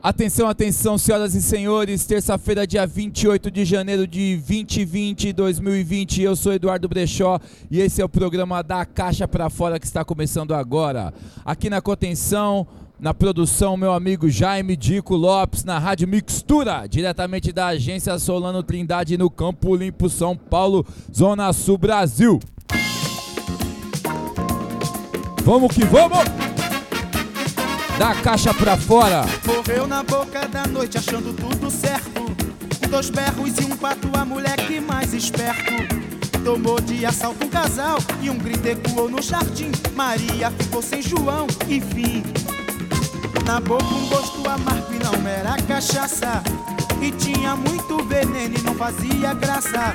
Atenção, atenção, senhoras e senhores. Terça-feira, dia 28 de janeiro de 2020, 2020. Eu sou Eduardo Brechó e esse é o programa da Caixa para Fora que está começando agora. Aqui na contenção, na produção, meu amigo Jaime Dico Lopes, na Rádio Mixtura, diretamente da agência Solano Trindade, no Campo Limpo, São Paulo, Zona Sul, Brasil. Vamos que vamos! Da caixa pra fora. Morreu na boca da noite achando tudo certo. Dois berros e um pato, a moleque mais esperto. Tomou de assalto um casal e um grito ecoou no jardim. Maria ficou sem João, enfim. Na boca um gosto amargo e não era cachaça. E tinha muito veneno e não fazia graça.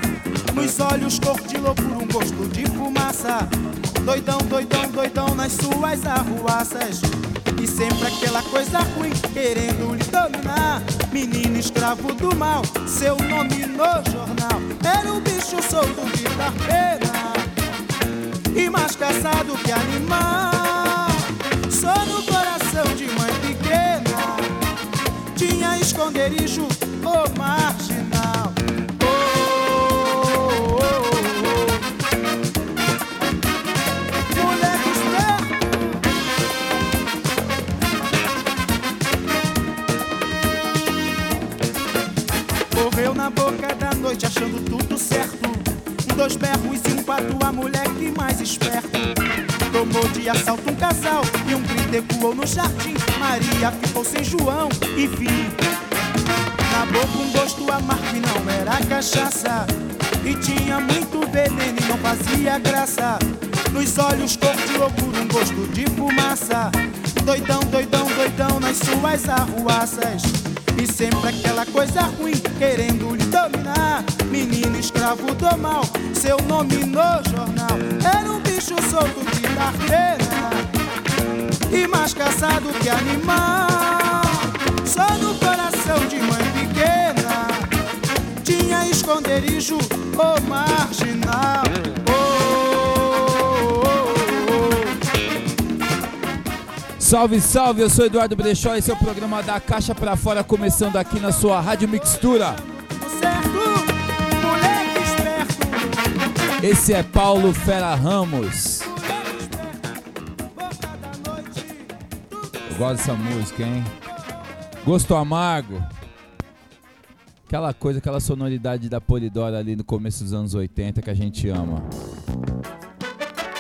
Nos olhos cor de loucura, um gosto de fumaça. Doidão, doidão, doidão nas suas arruaças. E sempre aquela coisa ruim, querendo lhe dominar. Menino escravo do mal, seu nome no jornal. Era um bicho solto de dar pena. E mais caçado que animal. Só no coração de mãe pequena. Tinha esconderijo, o marginal. Na boca da noite achando tudo certo. Dois berros e um pato, a moleque mais esperto. Tomou de assalto um casal e um grito ecoou no jardim. Maria ficou sem João, enfim. Na boca um gosto amargo e não era cachaça. E tinha muito veneno e não fazia graça. Nos olhos cor de loucura, um gosto de fumaça. Doidão, doidão, doidão nas suas arruaças. E sempre aquela coisa ruim, querendo lhe dominar. Menino escravo do mal, seu nome no jornal. Era um bicho solto de dar pena. E mais caçado que animal. Só no coração de mãe pequena. Tinha esconderijo, o marginal. Salve, salve, eu sou Eduardo Brechó, esse é o programa da Caixa pra Fora, começando aqui na sua Rádio Mixtura. Esse é Paulo Fera Ramos. Eu gosto dessa música, hein? Gosto amargo. Aquela coisa, aquela sonoridade da Polidora ali no começo dos anos 80 que a gente ama.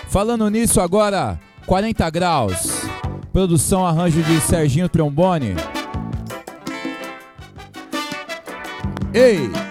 Falando nisso agora, 40 graus. Produção arranjo de Serginho Trombone. Ei!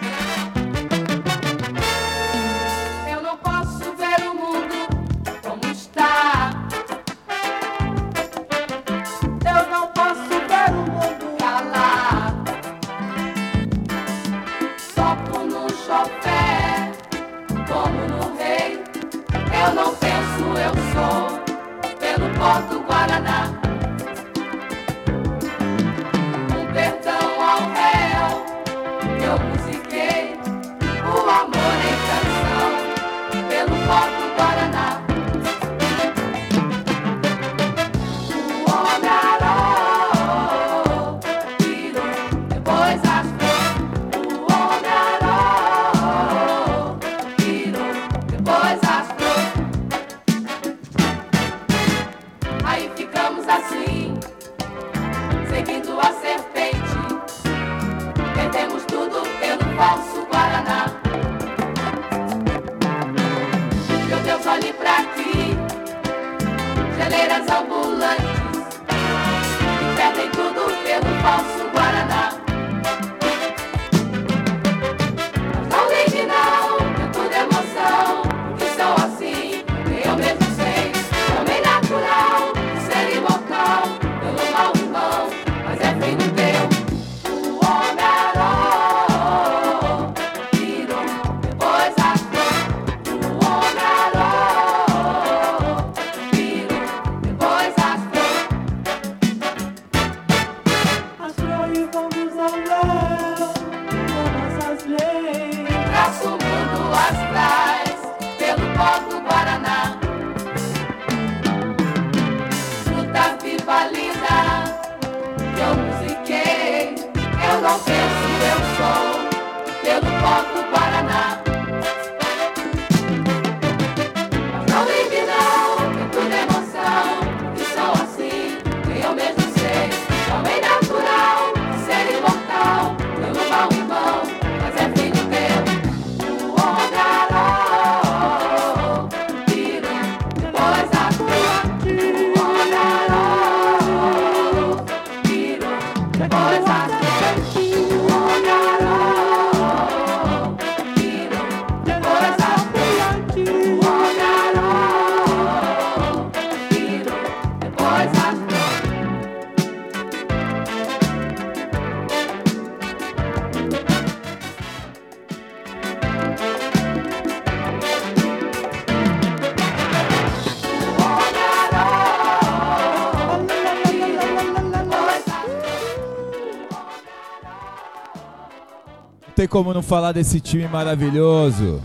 Tem como não falar desse time maravilhoso.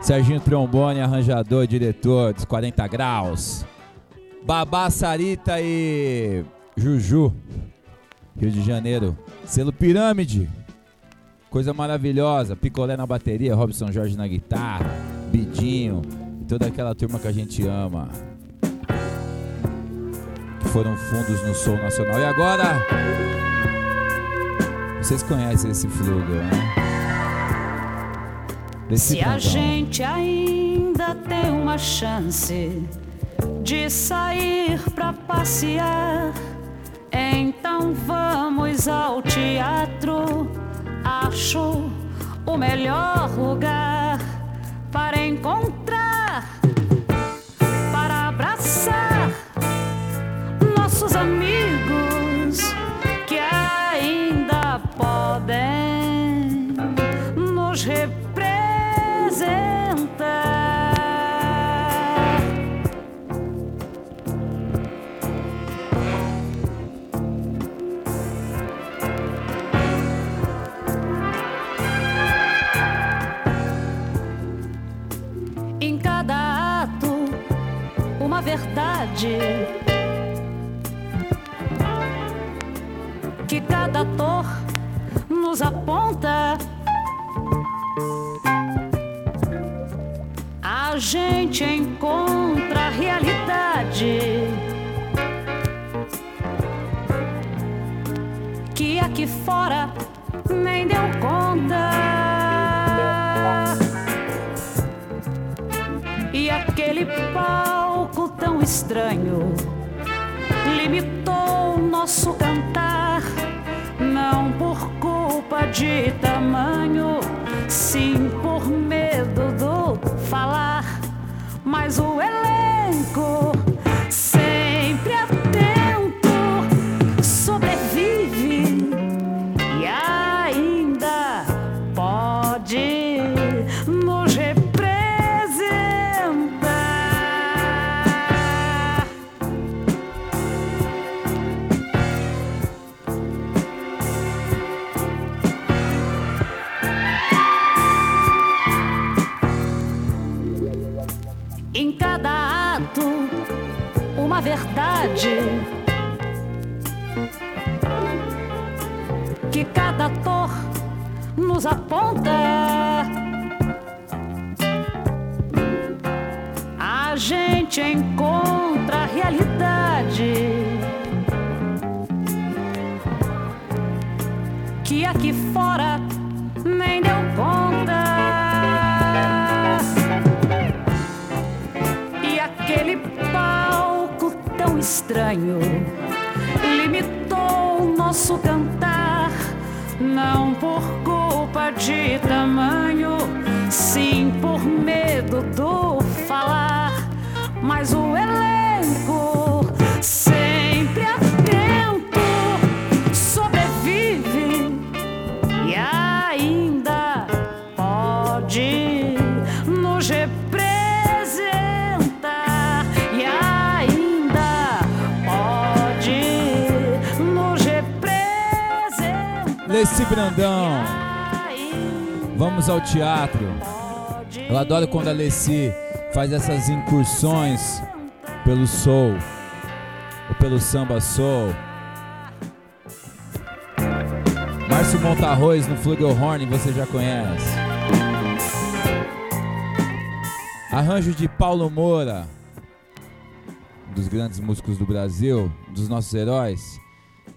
Serginho Trombone, arranjador, diretor dos 40 graus. Babá Sarita e Juju. Rio de Janeiro. Selo Pirâmide. Coisa maravilhosa. Picolé na bateria, Robson Jorge na guitarra, Bidinho e toda aquela turma que a gente ama. Que foram fundos no Soul Nacional. E agora, vocês conhecem esse flugo, né? Desse Se a cantão. gente ainda tem uma chance de sair pra passear, então vamos ao teatro. Acho o melhor lugar para encontrar, verdade que cada ator nos aponta. A gente encontra a realidade que aqui fora nem deu conta. E aquele palco estranho limitou nosso cantar, não por culpa de tamanho, sim por medo do falar. Mas o verdade que cada ator nos aponta. A gente encontra a realidade que aqui fora estranho limitou o nosso cantar, não por culpa de tamanho, sim por medo do falar. Mas o Leci Brandão, vamos ao teatro. Eu adoro quando a Leci faz essas incursões pelo soul ou pelo samba soul. Márcio Montarroz no Flugelhorn, você já conhece. Arranjo de Paulo Moura, um dos grandes músicos do Brasil, um dos nossos heróis.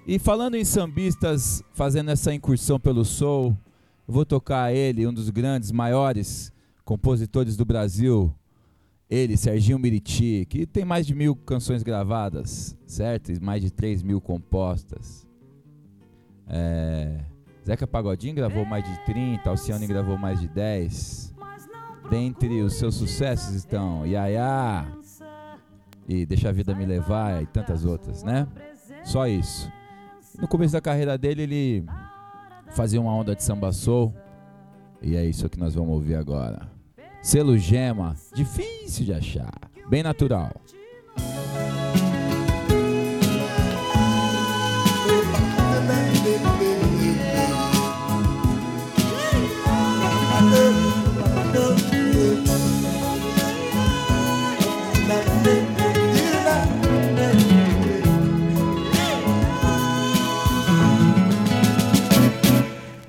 E falando em sambistas fazendo essa incursão pelo soul, vou tocar ele, um dos grandes, maiores compositores do Brasil, ele, Serginho Miriti, que tem mais de mil canções gravadas, certo? E mais de 3 mil compostas. É, Zeca Pagodinho gravou mais de 30, Alcione gravou mais de 10. Dentre os seus sucessos estão Yaya e Deixa a Vida Me Levar e tantas outras, né? Só isso. No começo da carreira dele, ele fazia uma onda de samba soul. E é isso que nós vamos ouvir agora. Selo Gema, difícil de achar, bem natural.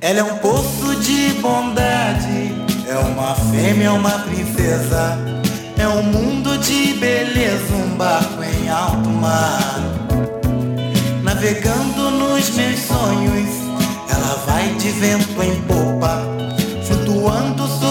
Ela é um poço de bondade, é uma fêmea, uma princesa, é um mundo de beleza, um barco em alto mar. Navegando nos meus sonhos, ela vai de vento em popa, flutuando sobre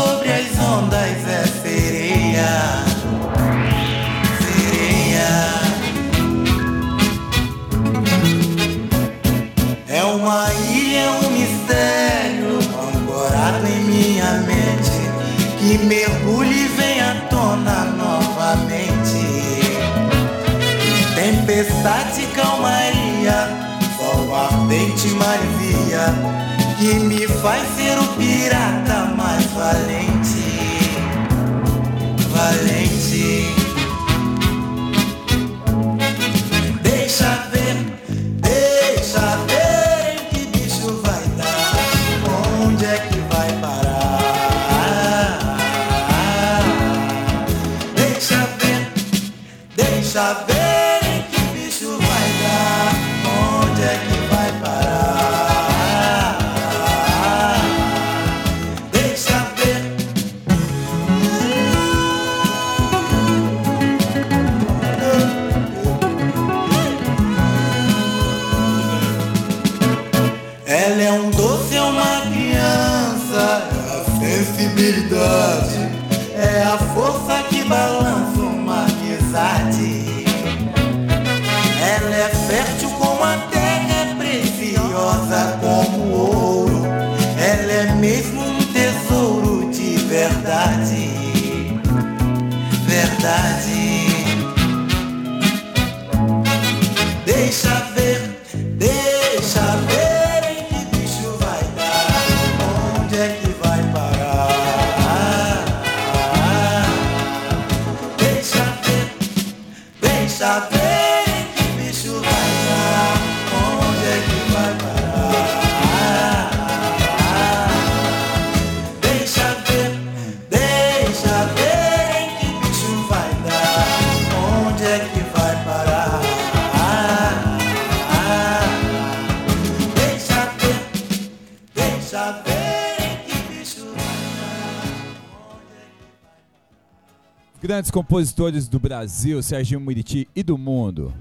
Grandes compositores do Brasil, Serginho Muriti e do mundo.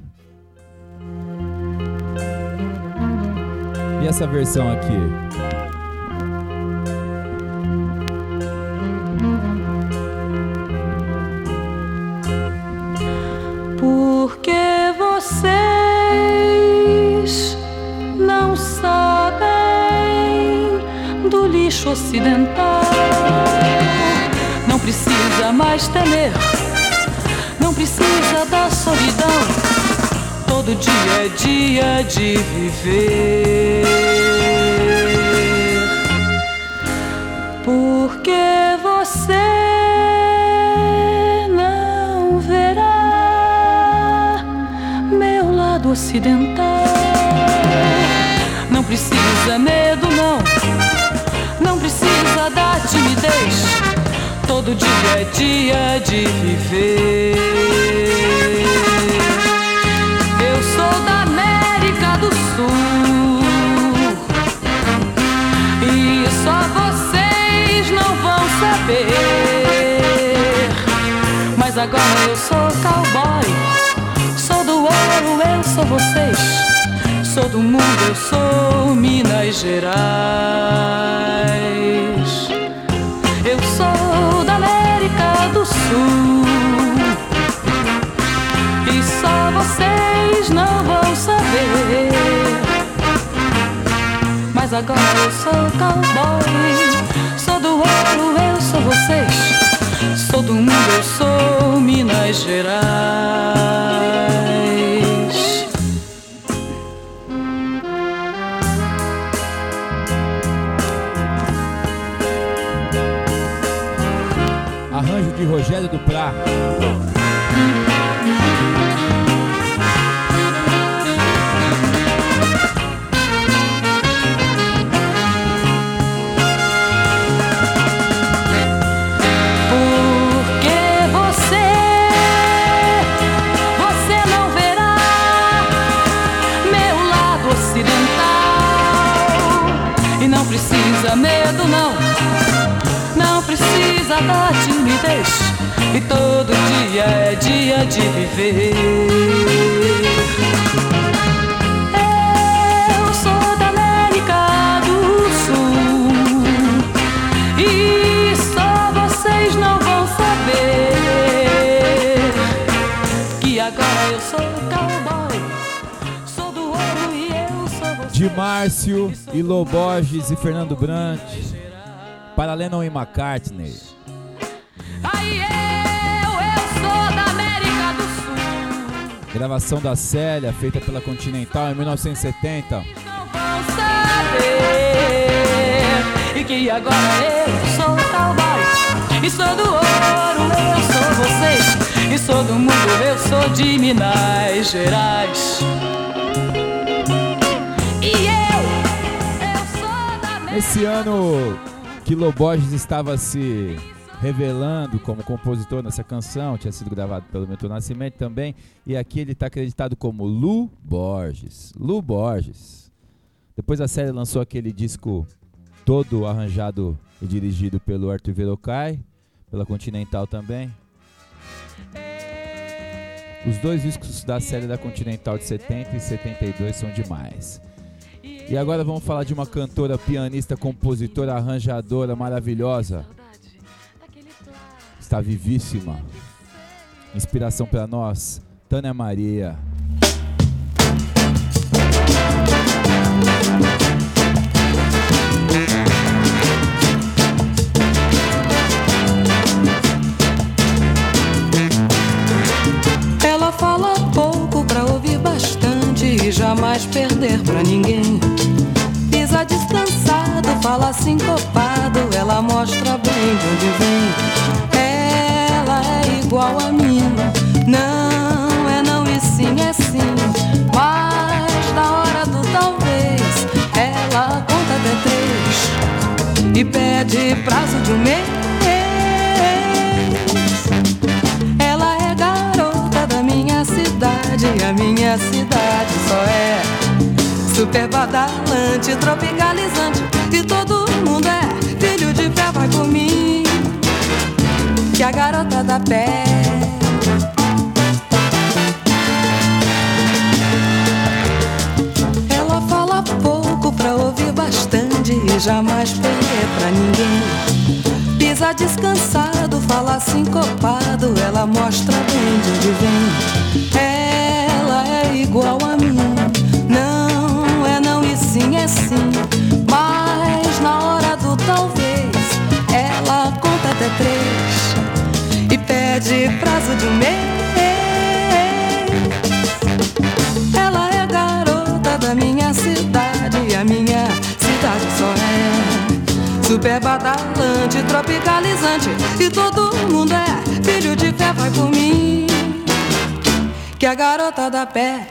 E essa versão aqui? Porque vocês não sabem do lixo ocidental. Precisa mais temer, não precisa da solidão. Todo dia é dia de viver. Porque você não verá meu lado ocidental. Não precisa medo, não. Não precisa da timidez todo dia é dia de viver. Eu sou da América do Sul e só vocês não vão saber. Mas agora eu sou cowboy, sou do ouro, eu sou vocês. Sou do mundo, eu sou Minas Gerais. Eu sou e só vocês não vão saber. Mas agora eu sou cowboy. Sou do ouro, eu sou vocês. Sou do mundo, eu sou Minas Gerais. De Rogério do Prá. Precisa medo, não. Não precisa da E todo dia é dia de viver. Eu sou da América do Sul. E só vocês não vão saber que agora eu sou cowboy, sou do ouro e eu sou você. De Márcio, Ilo Borges e Fernando Brant. Para Lennon e McCartney. Gravação da Célia, feita pela Continental em 1970. Não vão saber e que agora eu sou cowboy e sou do ouro, eu sou vocês e sou do mundo, eu sou de Minas Gerais. E eu, eu sou da América Esse ano, Kilo Borges estava se revelando como compositor nessa canção, tinha sido gravado pelo Milton Nascimento também, e aqui ele está acreditado como Lu Borges. Lu Borges. Depois a série lançou aquele disco todo arranjado e dirigido pelo Arthur Verocai, pela Continental também. Os dois discos da série da Continental de 70 e 72 são demais. E agora vamos falar de uma cantora, pianista, compositora, arranjadora maravilhosa. Está vivíssima. Inspiração para nós, Tânia Maria. Ela fala pouco pra ouvir bastante e jamais perder pra ninguém. Pisa descansado, fala sincopado, ela mostra bem de onde vem. Igual a mim, não é não e sim é sim. Mas na hora do talvez, ela conta até três e pede prazo de um mês. Ela é garota da minha cidade, a minha cidade só é super badalante, tropicalizante. E todo mundo é filho de fé, vai mim. A garota da pé. Ela fala pouco pra ouvir bastante e jamais perder pra ninguém. Pisa descansado, fala sincopado, ela mostra bem de onde vem. Ela é igual a mim, um mês. Ela é garota da minha cidade, a minha cidade só é super badalante, tropicalizante. E todo mundo é filho de fé, vai por mim. Que a garota da pé.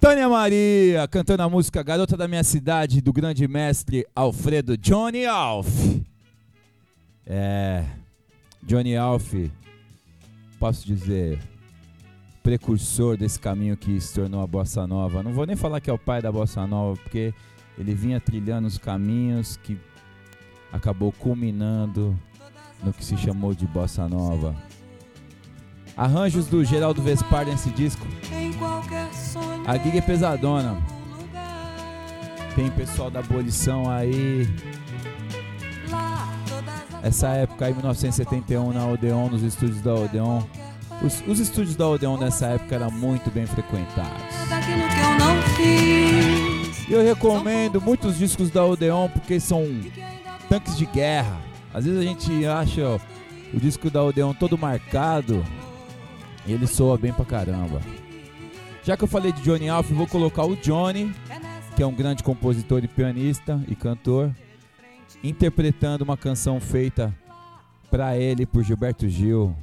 Tânia Maria, cantando a música Garota da Minha Cidade, do grande mestre Alfredo Johnny Alf. É, Johnny Alf, posso dizer, precursor desse caminho que se tornou a Bossa Nova. Não vou nem falar que é o pai da Bossa Nova, porque ele vinha trilhando os caminhos que acabou culminando no que se chamou de bossa nova. Arranjos do Geraldo Vespar nesse disco. A gig é pesadona. Tem pessoal da abolição aí. Essa época aí, 1971, na Odeon, nos estúdios da Odeon. Os, os estúdios da Odeon nessa época eram muito bem frequentados. E eu recomendo muitos discos da Odeon porque são tanques de guerra. Às vezes a gente acha ó, o disco da Odeon todo marcado e ele soa bem pra caramba. Já que eu falei de Johnny Alf, vou colocar o Johnny, que é um grande compositor e pianista e cantor, interpretando uma canção feita pra ele por Gilberto Gil,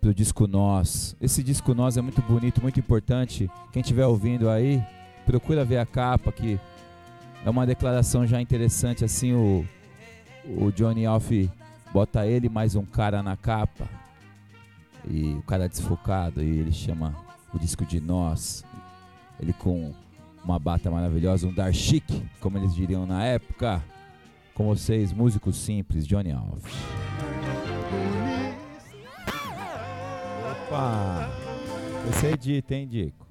pro disco Nós. Esse disco Nós é muito bonito, muito importante. Quem estiver ouvindo aí, procura ver a capa que é uma declaração já interessante assim o o Johnny Alf bota ele mais um cara na capa e o cara desfocado e ele chama o disco de Nós ele com uma bata maravilhosa um dar chic como eles diriam na época com vocês músicos simples Johnny Alf opa! Você edita hein Dico?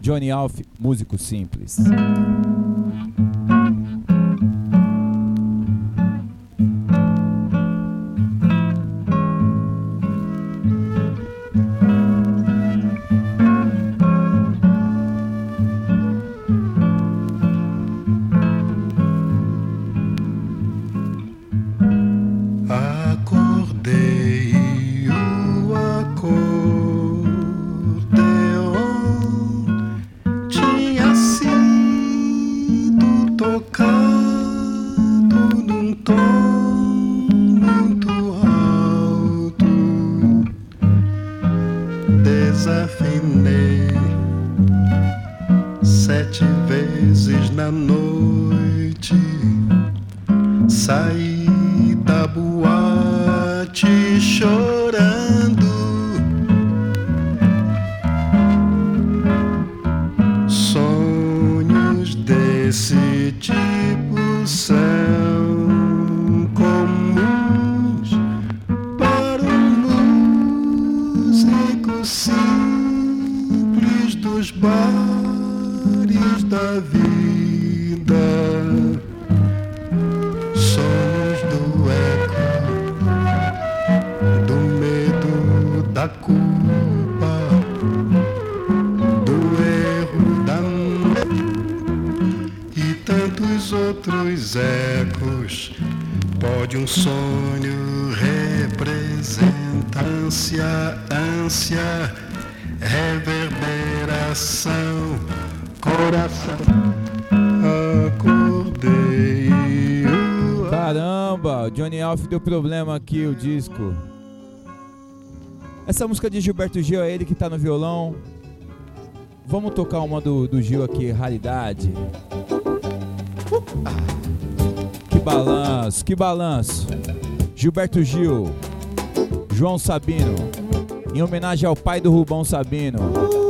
Johnny Alf, músico simples. Reverberação, coração. Acordei. Caramba, Johnny Alf deu problema aqui o disco. Essa música de Gilberto Gil é ele que tá no violão. Vamos tocar uma do, do Gil aqui, raridade. Que balanço, que balanço. Gilberto Gil, João Sabino, em homenagem ao pai do Rubão Sabino.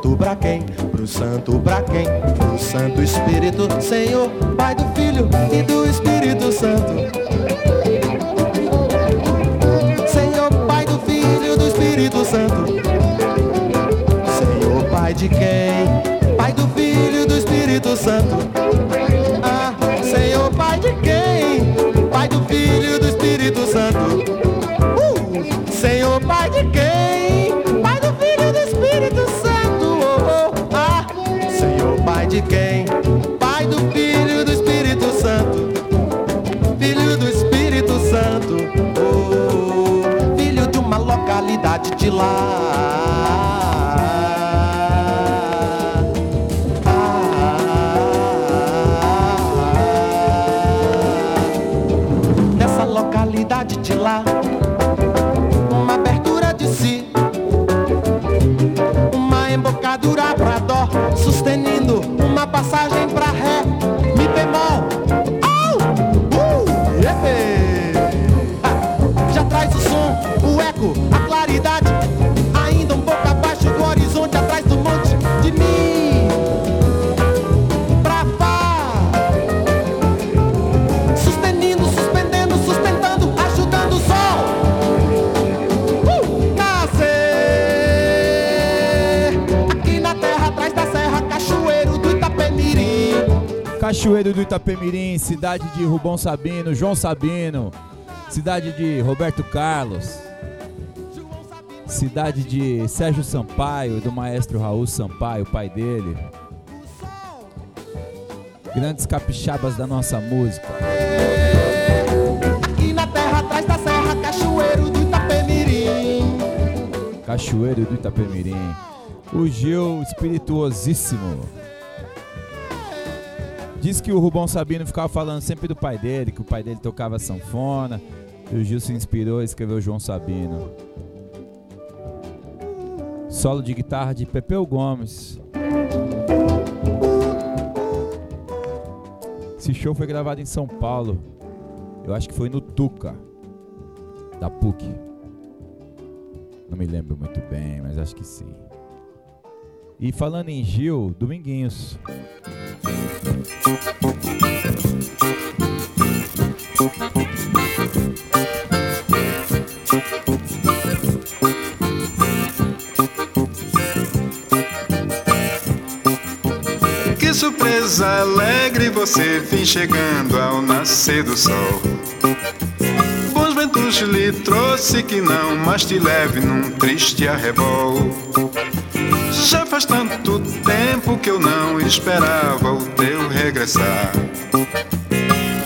Santo, pra quem? Pro santo, pra quem? Pro santo Espírito, Senhor, Pai do Filho e do Espírito Santo. Senhor, Pai do Filho e do Espírito Santo. Senhor, Pai de quem? Pai do Filho e do Espírito Santo. Quem? Pai do Filho do Espírito Santo. Filho do Espírito Santo. Oh, filho de uma localidade de lá. Cachoeiro do Itapemirim, cidade de Rubão Sabino, João Sabino, cidade de Roberto Carlos, cidade de Sérgio Sampaio, do maestro Raul Sampaio, pai dele. Grandes capixabas da nossa música. Aqui na terra, atrás da serra, cachoeiro do Itapemirim. Cachoeiro do Itapemirim. O Gil espirituosíssimo. Diz que o Rubão Sabino ficava falando sempre do pai dele, que o pai dele tocava sanfona. E o Gil se inspirou e escreveu João Sabino. Solo de guitarra de Pepeu Gomes. Esse show foi gravado em São Paulo. Eu acho que foi no Tuca, da PUC. Não me lembro muito bem, mas acho que sim. E falando em Gil, Dominguinhos. Que surpresa alegre você vem chegando ao nascer do sol. Bons ventos lhe trouxe que não mais te leve num triste arrebol. Já faz tanto tempo que eu não esperava o teu regressar.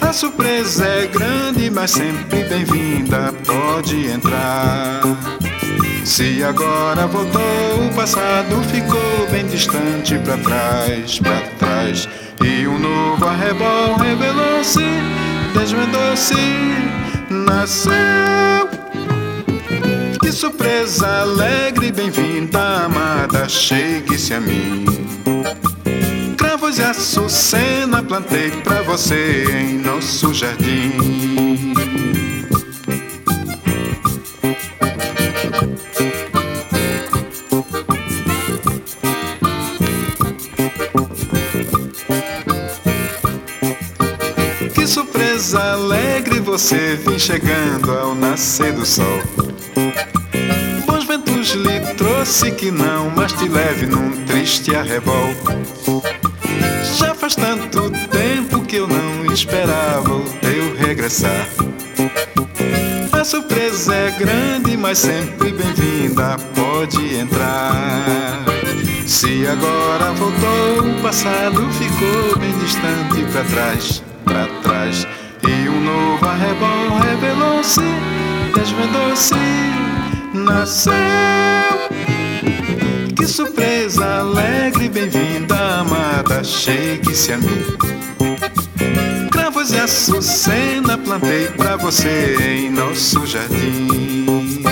A surpresa é grande, mas sempre bem-vinda, pode entrar. Se agora voltou, o passado ficou bem distante pra trás, pra trás. E um novo arrebol revelou-se, desvendou-se, nasceu. Que surpresa alegre, bem-vinda, amada, chegue-se a mim. Cravos e açucena plantei pra você em nosso jardim. Que surpresa alegre você vem chegando ao nascer do sol. Bons ventos lhe trouxe que não mais te leve num triste arrebol. Já faz tanto tempo que eu não esperava o teu regressar. A surpresa é grande, mas sempre bem-vinda, pode entrar. Se agora voltou, o passado ficou bem distante pra trás, pra trás. E um novo arrebol revelou-se, desvendou-se, nasceu. Que surpresa alegre, bem-vinda, amada, chegue-se a mim. Cravos e açucena plantei pra você em nosso jardim.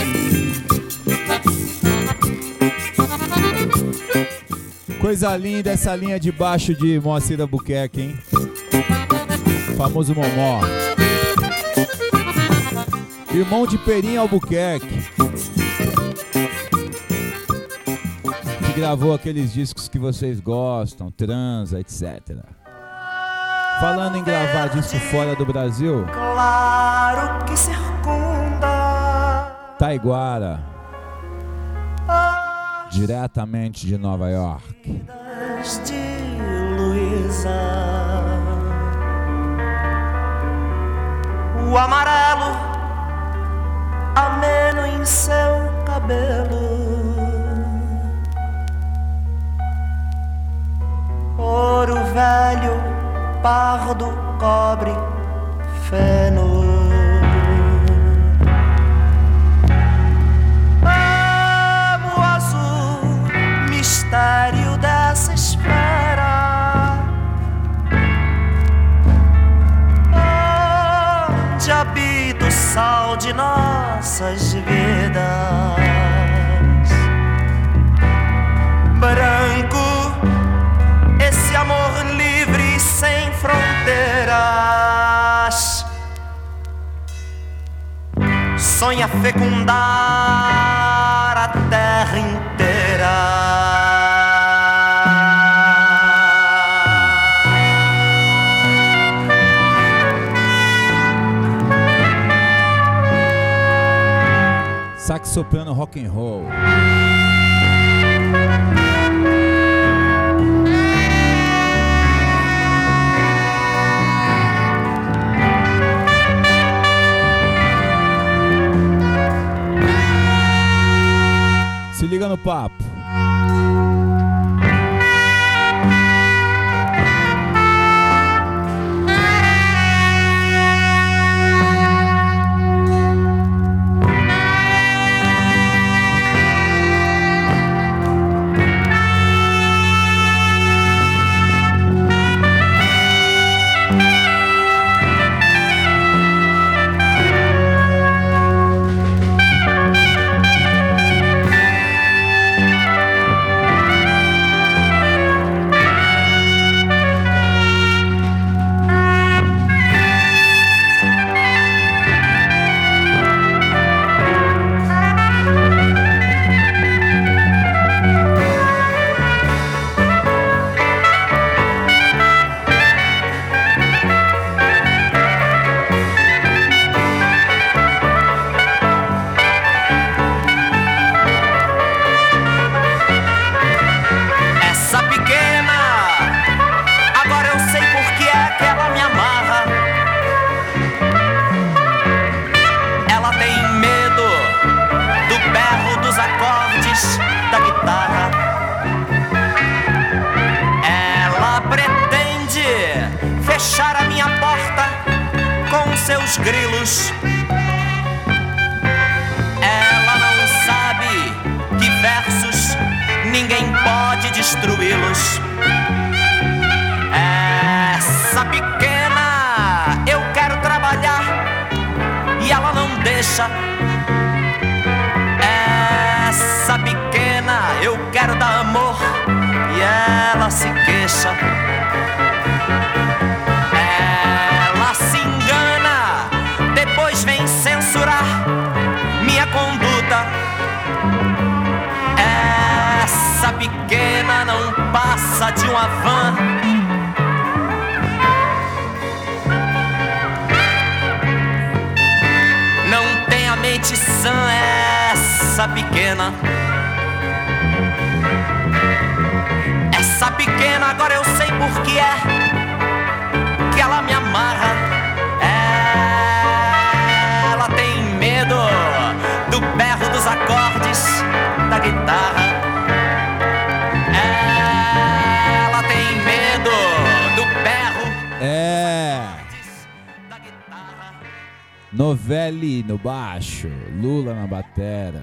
Coisa linda essa linha de baixo de Moacir Albuquerque, hein? Famoso Momó. Irmão de Perim Albuquerque. que gravou aqueles discos que vocês gostam, transa, etc. Falando em gravar disco fora do Brasil, Claro que circunda Taiguara, diretamente de Nova York. de Luísa. O amarelo ameno em seu cabelo. Ouro velho, pardo, cobre, feno. Amo azul, mistério dessa esfera. Onde habita o sal de nossas vidas. Branco, esse amor livre sem fronteiras. Sonha fecundar a terra inteira. Sax soprano rock and roll. Se liga no papo. Seus grilos. Ela não sabe que versos ninguém pode destruí-los. Essa pequena eu quero trabalhar e ela não deixa. Essa pequena eu quero dar amor e ela se queixa. Pequena não passa de uma van. Não tem a mente sã essa pequena. Essa pequena agora eu sei por que é que ela me amarra. Ela tem medo do berro dos acordes da guitarra. Novelli no baixo, Lula na batera,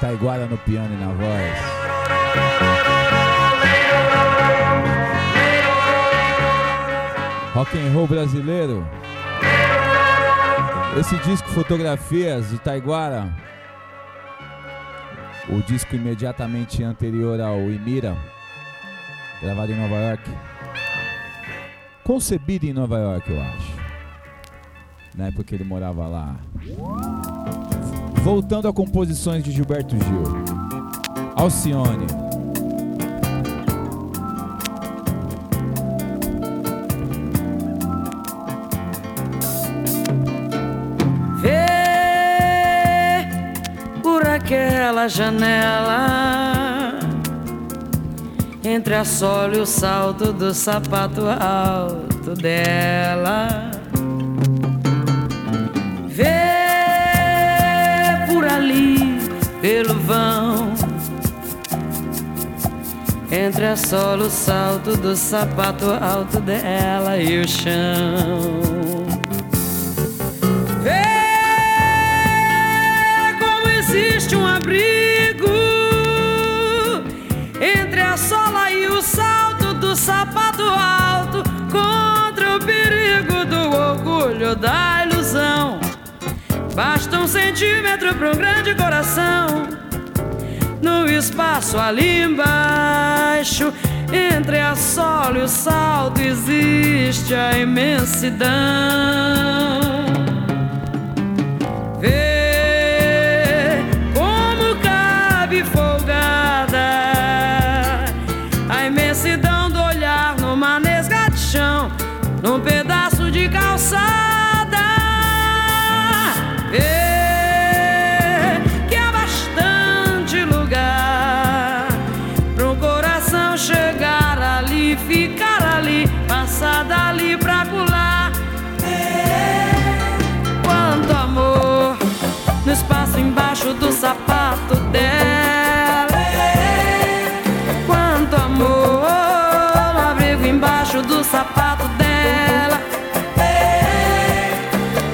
Taiguara no piano e na voz. Rock and roll brasileiro. Esse disco Fotografias de Taiguara, o disco imediatamente anterior ao Imira, gravado em Nova York, concebido em Nova York, eu acho. Na época que ele morava lá. Voltando a composições de Gilberto Gil. Alcione. Vê por aquela janela entre a sola e o salto do sapato alto dela. Pelo vão entre a sola, o salto do sapato alto dela e o chão. Vê como existe um abrigo entre a sola e o salto do sapato Basta um centímetro para um grande coração. No espaço ali embaixo, entre a sola e o salto, existe a imensidão. Sapato dela.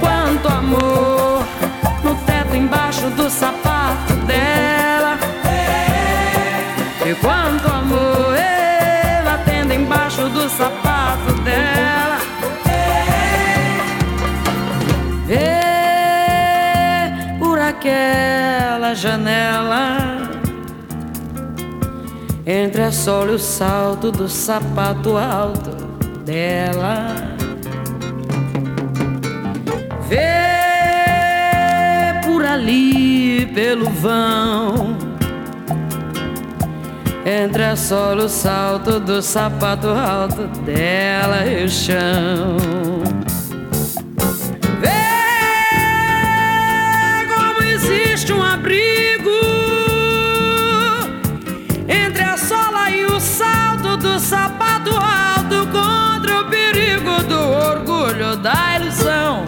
Quanto amor no teto embaixo do sapato dela. E quanto amor batendo embaixo do sapato dela. Vê por aquela janela entre a sola e o salto do sapato alto dela. Vê por ali pelo vão entre a sola e o salto do sapato alto dela e o chão. Ilusão.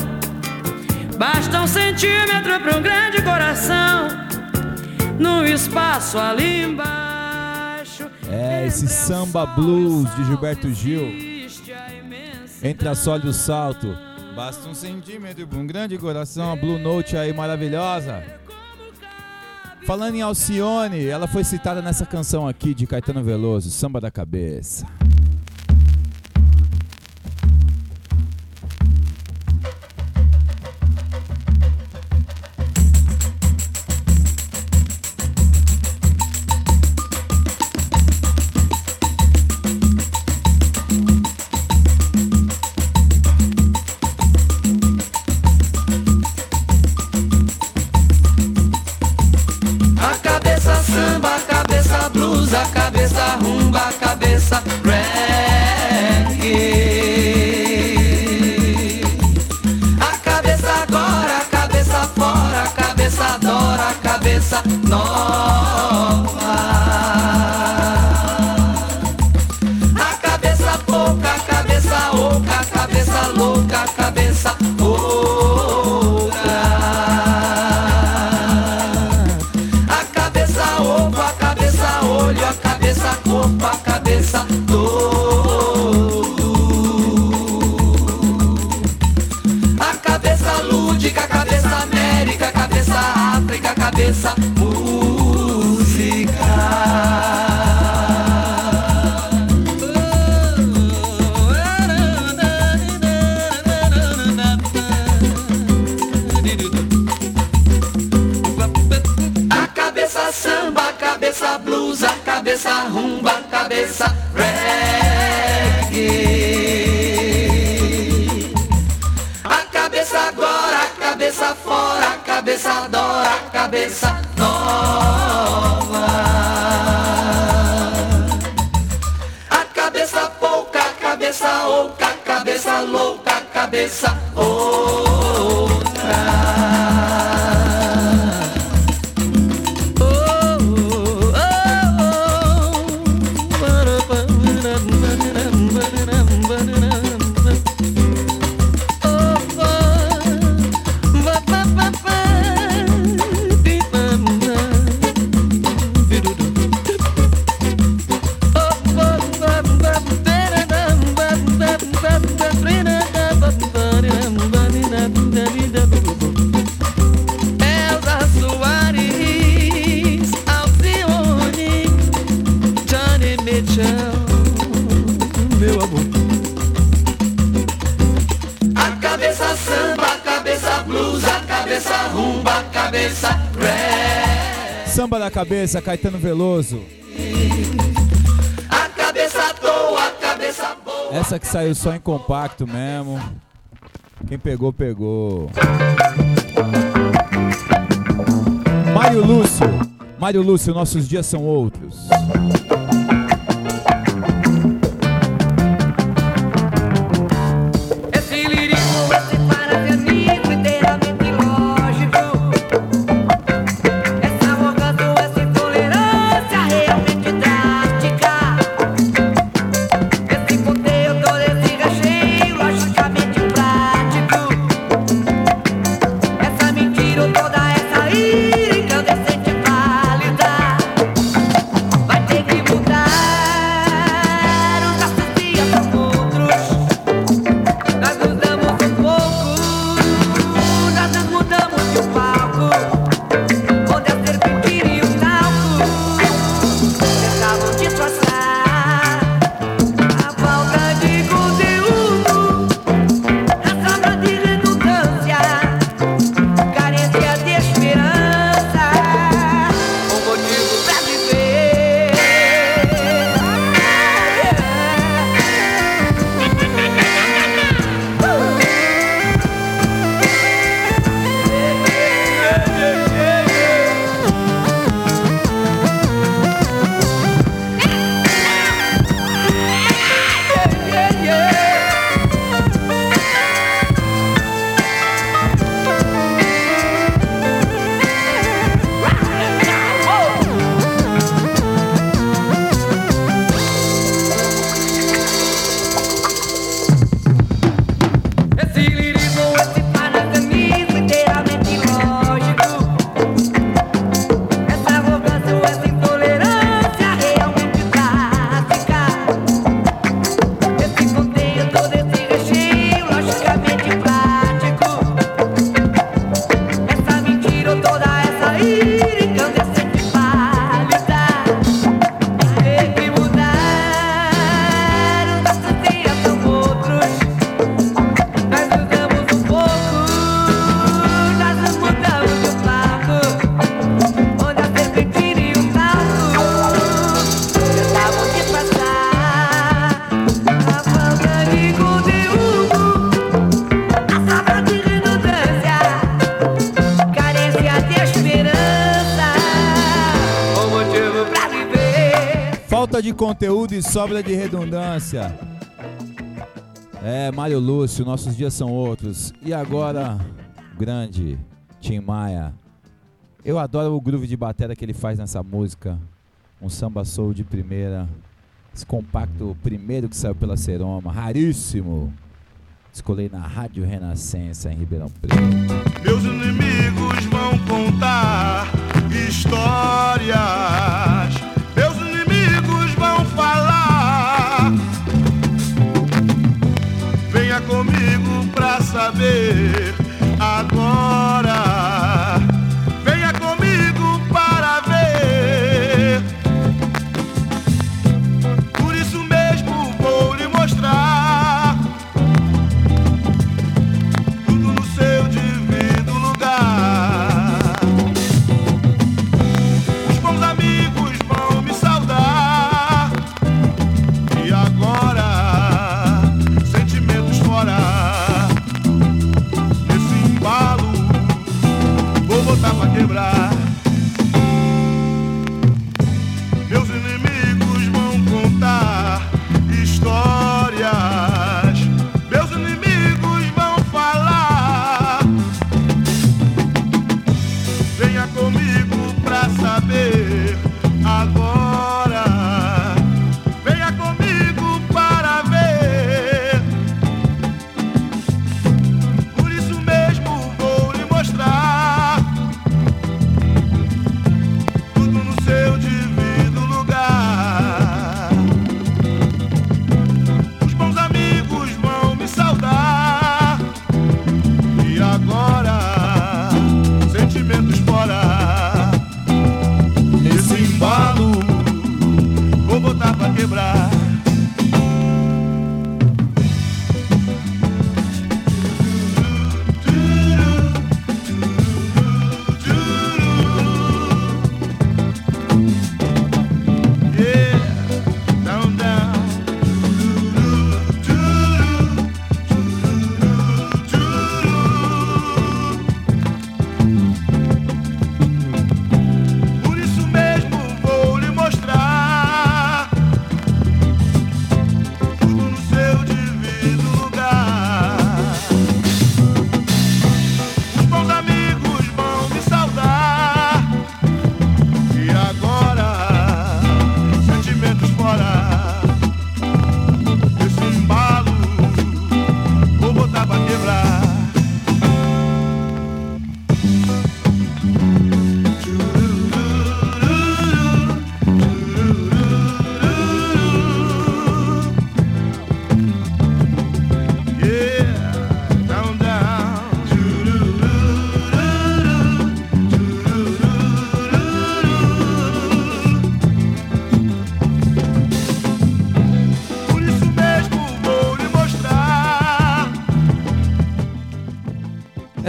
Basta um centímetro para um grande coração no espaço ali embaixo. É, esse samba blues de Gilberto Gil. Entre a sola e o salto. Basta um centímetro para um grande coração. A Blue Note aí maravilhosa. Falando em Alcione, ela foi citada nessa canção aqui de Caetano Veloso, Samba da Cabeça. cabeça, Caetano Veloso. A cabeça boa, a cabeça boa. Essa que saiu só em compacto mesmo. Quem pegou, pegou. Mário Lúcio. Mário Lúcio, nossos dias são outros. conteúdo e sobra de redundância. É, Mário Lúcio, nossos dias são outros. E agora, grande Tim Maia. Eu adoro o groove de batera que ele faz nessa música. Um samba soul de primeira. Esse compacto primeiro que saiu pela Seroma, raríssimo. Escolhi na Rádio Renascença em Ribeirão Preto. Meus inimigos vão contar histórias saber.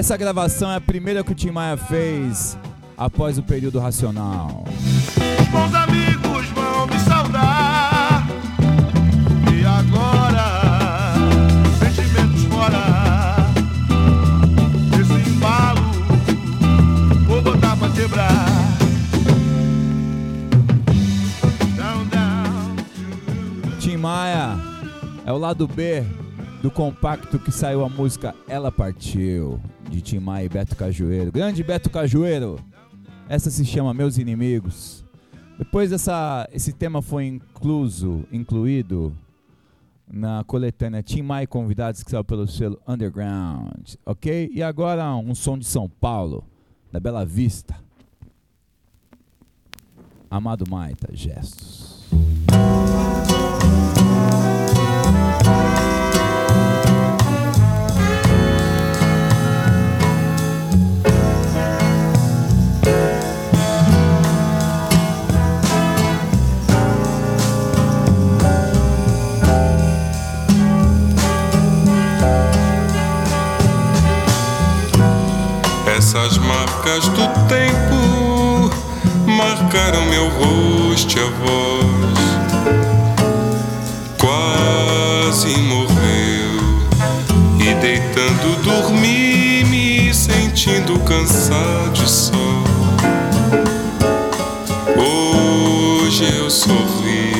Essa gravação é a primeira que o Tim Maia fez após o período racional. Bons amigos vão me saudar. E agora, sentimentos fora. Esse embalo, vou botar pra quebrar. Down, down. Tim Maia é o lado B do compacto que saiu a música Ela Partiu, de Tim Maia e Beto Cajueiro. Grande Beto Cajueiro! Essa se chama Meus Inimigos. Depois essa, esse tema foi incluso, incluído na coletânea Tim Maia Convidados que saiu pelo selo Underground, ok? E agora um som de São Paulo, da Bela Vista. Amado Maita, gestos. Marcas do tempo marcaram meu rosto e a voz. Quase morreu e deitando dormi, me sentindo cansado só. Hoje eu sorri.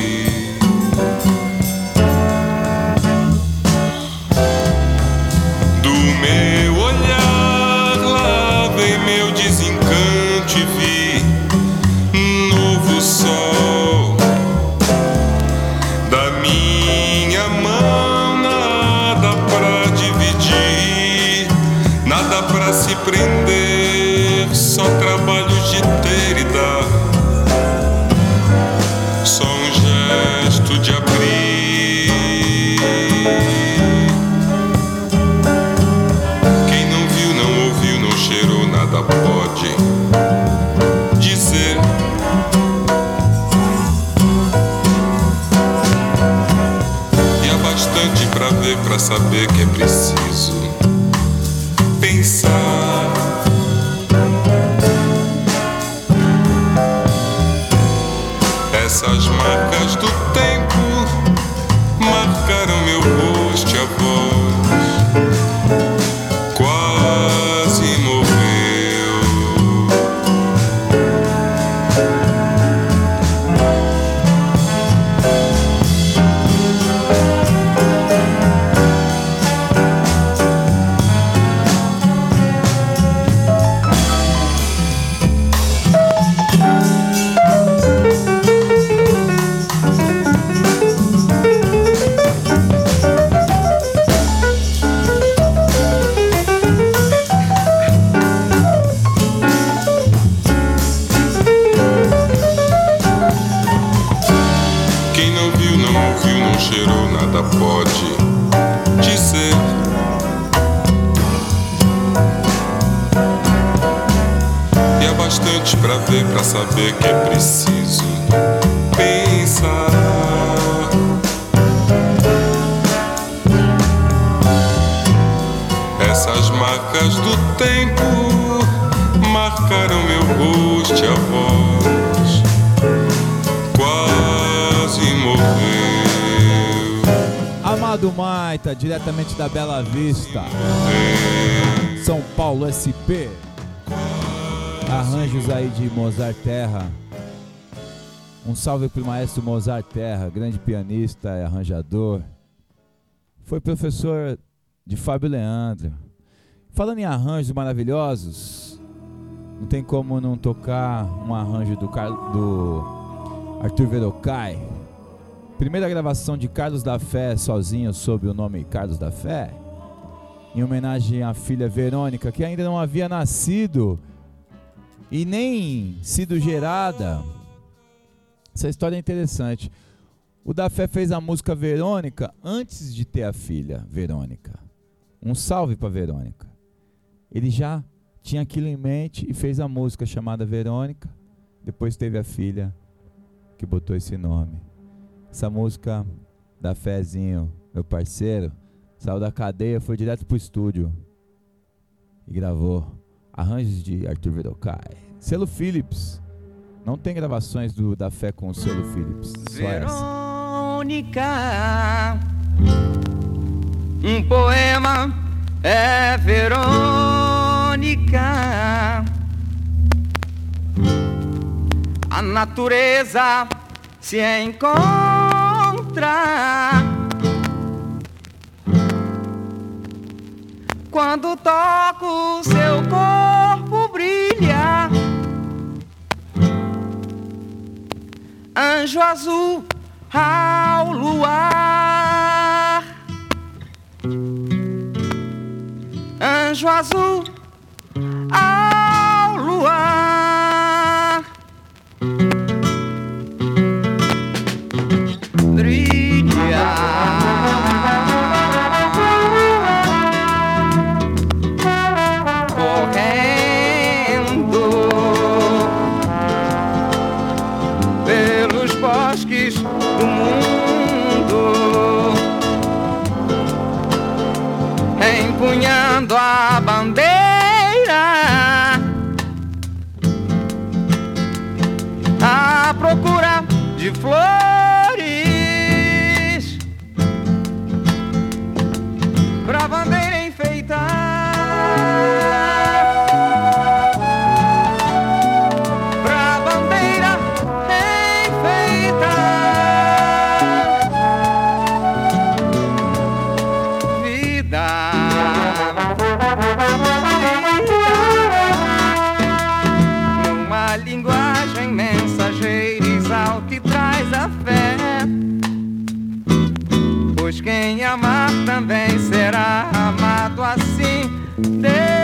Diretamente da Bela Vista, São Paulo SP. Arranjos aí de Mozart Terra. Um salve pro maestro Mozart Terra, grande pianista e arranjador. Foi professor de Fábio Leandro. Falando em arranjos maravilhosos, não tem como não tocar um arranjo do, Car- do Arthur Verocai. Primeira gravação de Carlos da Fé sozinho sob o nome Carlos da Fé. Em homenagem à filha Verônica, que ainda não havia nascido e nem sido gerada. Essa história é interessante. O da Fé fez a música Verônica antes de ter a filha Verônica. Um salve para Verônica. Ele já tinha aquilo em mente e fez a música chamada Verônica. Depois teve a filha que botou esse nome. Essa música da Fezinho, meu parceiro, saiu da cadeia, foi direto pro estúdio. e gravou arranjos de Arthur Verocai. Selo Philips. Não tem gravações do da fé com o selo Philips. Só. Verônica, um poema é Verônica. A natureza se encontra quando toco seu corpo brilha. Anjo azul ao luar. Anjo azul ao a bandeira. À procura de flores Pois quem amar também será amado assim. Deus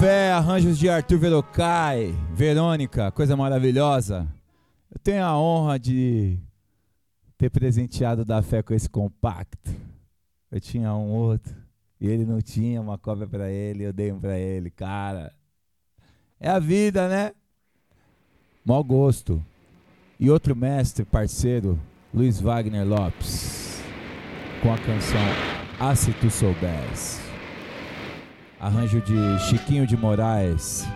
Fé, arranjos de Arthur Verocai. Verônica, coisa maravilhosa. Eu tenho a honra de ter presenteado da Fé com esse compacto. Eu tinha um outro e ele não tinha uma cópia pra ele, eu dei um pra ele, cara. É a vida, né? Mau gosto. E outro mestre, parceiro, Luiz Wagner Lopes, com a canção Ah Se Tu Soubesse. Arranjo de Chiquinho de Moraes.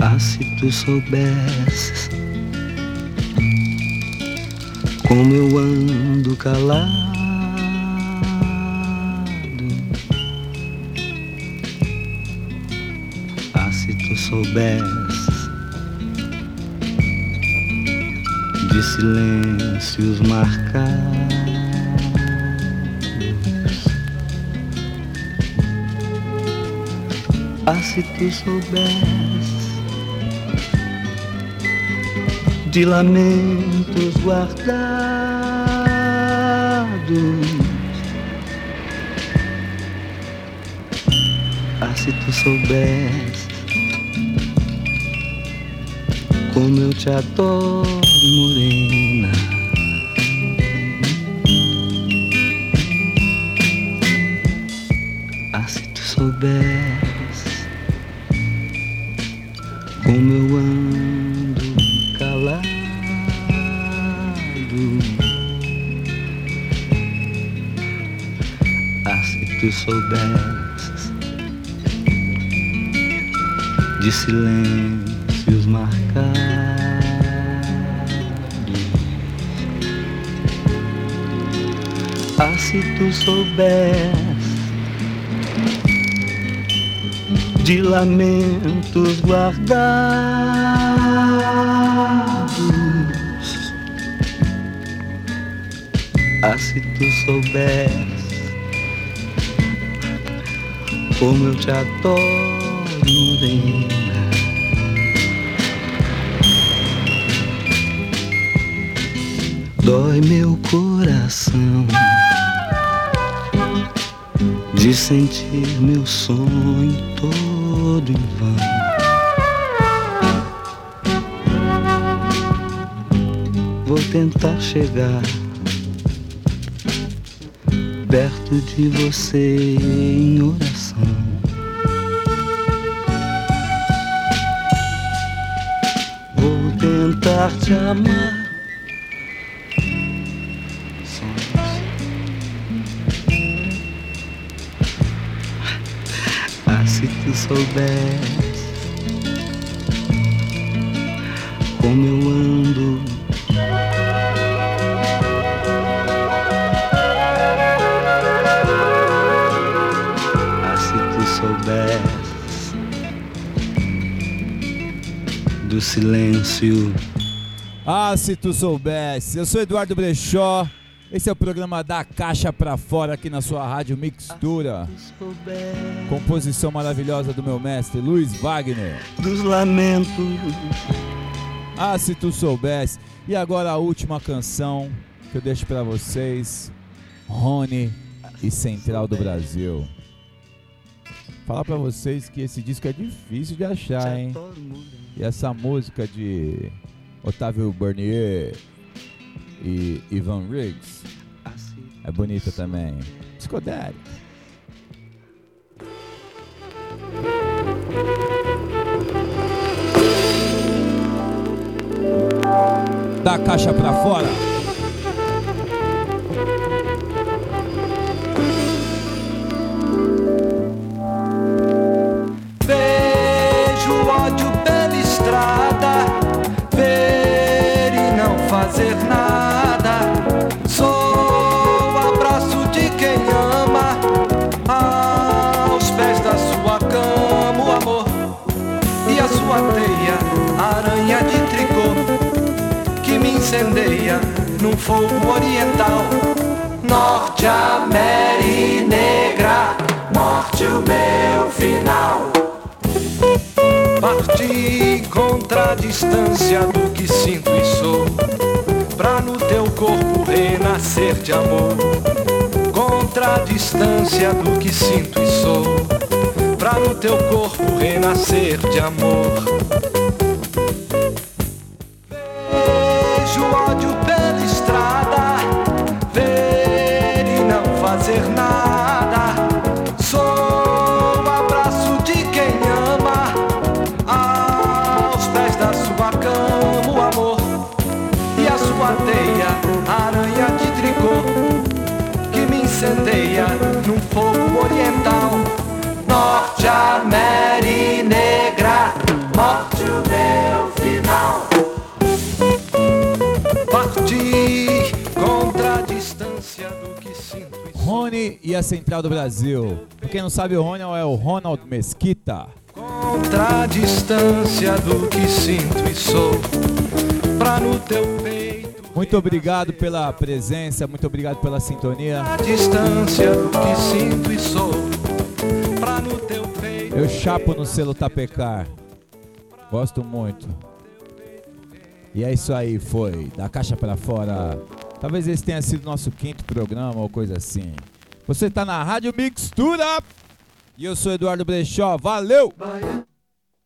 Ah, se tu soubesses como eu ando calado. Ah, se tu soubesses de silêncios marcados. Ah, se tu soubesses de lamentos guardados. Ah, se tu soubesses como eu te adoro, morena. Ah, se tu soubesses como eu ando tu soubesses de silêncios marcados. Ah, se tu soubesses de lamentos guardados. Ah, se tu soubesses como eu te adoro, morena. Dói meu coração de sentir meu sonho todo em vão. Vou tentar chegar perto de você em oração. Vou tentar te amar. Ah, se tu soubesse como eu ando. Silêncio. Ah, se tu soubesse. Eu sou Eduardo Brechó. Esse é o programa da Caixa pra Fora aqui na sua rádio Mixtura. Composição maravilhosa do meu mestre Luiz Wagner. Dos lamentos. Ah, se tu soubesse. E agora a última canção que eu deixo pra vocês. Rony e Central do Brasil. Falar pra vocês que esse disco é difícil de achar, hein? E essa música de Otávio Bernier e Ivan Riggs é bonita também. Discodélica. Da caixa pra fora. Fogo oriental. Norte Negra, morte o meu final. Parti contra a distância do que sinto e sou, pra no teu corpo renascer de amor. Contra a distância do que sinto e sou, pra no teu corpo renascer de amor. Incendeia num fogo oriental. Norte América Negra, morte o meu final. Parti contra a distância do que sinto e Rony e a Central do Brasil. Pra quem não sabe, o Rony é o Ronald Mesquita. contra a distância do que sinto e sou. Pra no teu peito Muito obrigado pela presença, muito obrigado pela sintonia. a distância que sinto e sou. Pra no teu peito Eu chapo no selo Tapecar. Gosto muito. E é isso aí, foi. Da caixa pra fora. Talvez esse tenha sido nosso quinto programa ou coisa assim. Você tá na Rádio Mixtura. E eu sou Eduardo Brechó. Valeu! Bahia.